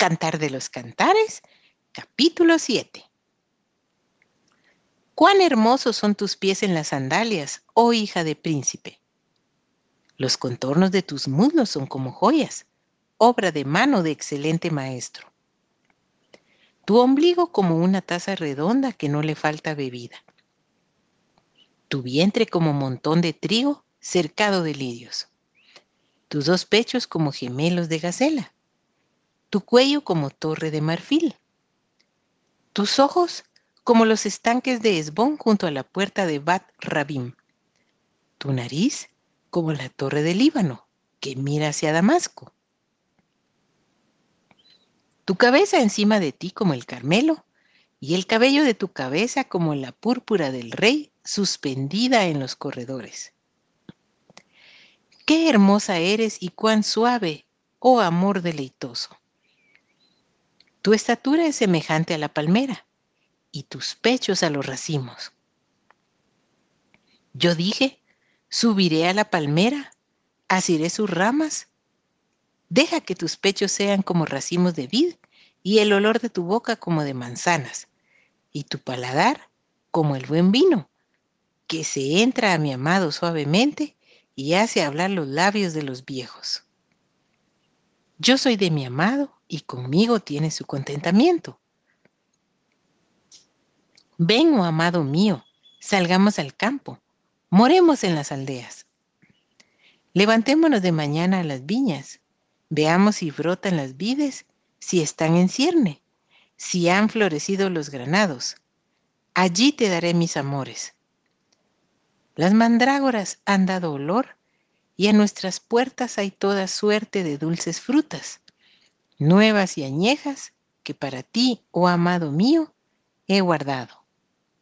Cantar de los Cantares, capítulo 7. Cuán hermosos son tus pies en las sandalias, oh hija de príncipe. Los contornos de tus muslos son como joyas, obra de mano de excelente maestro. Tu ombligo como una taza redonda que no le falta bebida. Tu vientre como montón de trigo cercado de lirios. Tus dos pechos como gemelos de gacela tu cuello como torre de marfil, tus ojos como los estanques de Esbón junto a la puerta de Bat Rabim, tu nariz como la torre del Líbano que mira hacia Damasco, tu cabeza encima de ti como el Carmelo y el cabello de tu cabeza como la púrpura del rey suspendida en los corredores. Qué hermosa eres y cuán suave, oh amor deleitoso. Tu estatura es semejante a la palmera y tus pechos a los racimos. Yo dije, subiré a la palmera, asiré sus ramas. Deja que tus pechos sean como racimos de vid y el olor de tu boca como de manzanas y tu paladar como el buen vino, que se entra a mi amado suavemente y hace hablar los labios de los viejos. Yo soy de mi amado y conmigo tiene su contentamiento. Ven, oh amado mío, salgamos al campo, moremos en las aldeas. Levantémonos de mañana a las viñas, veamos si brotan las vides, si están en cierne, si han florecido los granados. Allí te daré mis amores. Las mandrágoras han dado olor y a nuestras puertas hay toda suerte de dulces frutas nuevas y añejas que para ti, oh amado mío, he guardado.